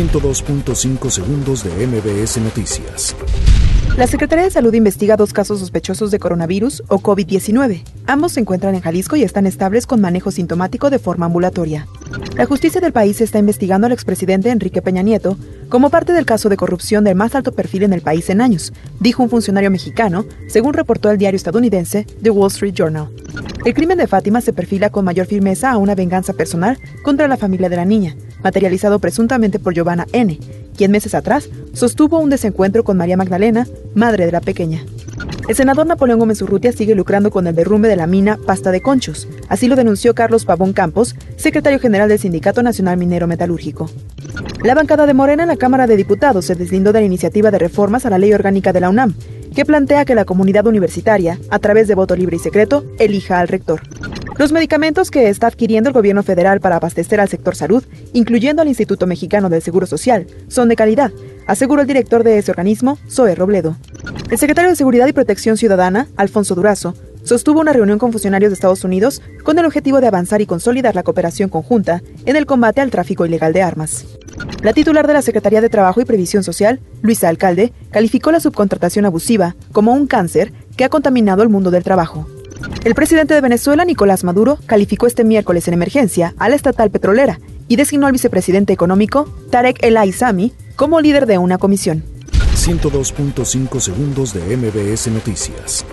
102.5 segundos de MBS Noticias. La Secretaría de Salud investiga dos casos sospechosos de coronavirus o COVID-19. Ambos se encuentran en Jalisco y están estables con manejo sintomático de forma ambulatoria. La justicia del país está investigando al expresidente Enrique Peña Nieto como parte del caso de corrupción del más alto perfil en el país en años, dijo un funcionario mexicano, según reportó el diario estadounidense The Wall Street Journal. El crimen de Fátima se perfila con mayor firmeza a una venganza personal contra la familia de la niña, materializado presuntamente por Giovanna N., quien meses atrás sostuvo un desencuentro con María Magdalena, madre de la pequeña. El senador Napoleón Gómez Urrutia sigue lucrando con el derrumbe de la mina Pasta de Conchos. Así lo denunció Carlos Pavón Campos, secretario general del Sindicato Nacional Minero Metalúrgico. La bancada de Morena en la Cámara de Diputados se deslindó de la iniciativa de reformas a la ley orgánica de la UNAM, que plantea que la comunidad universitaria, a través de voto libre y secreto, elija al rector. Los medicamentos que está adquiriendo el gobierno federal para abastecer al sector salud, incluyendo al Instituto Mexicano del Seguro Social, son de calidad, aseguró el director de ese organismo, Zoe Robledo. El secretario de Seguridad y Protección Ciudadana, Alfonso Durazo, sostuvo una reunión con funcionarios de Estados Unidos con el objetivo de avanzar y consolidar la cooperación conjunta en el combate al tráfico ilegal de armas. La titular de la Secretaría de Trabajo y Previsión Social, Luisa Alcalde, calificó la subcontratación abusiva como un cáncer que ha contaminado el mundo del trabajo. El presidente de Venezuela, Nicolás Maduro, calificó este miércoles en emergencia a la estatal petrolera y designó al vicepresidente económico, Tarek El Aizami, como líder de una comisión. 102.5 segundos de MBS Noticias.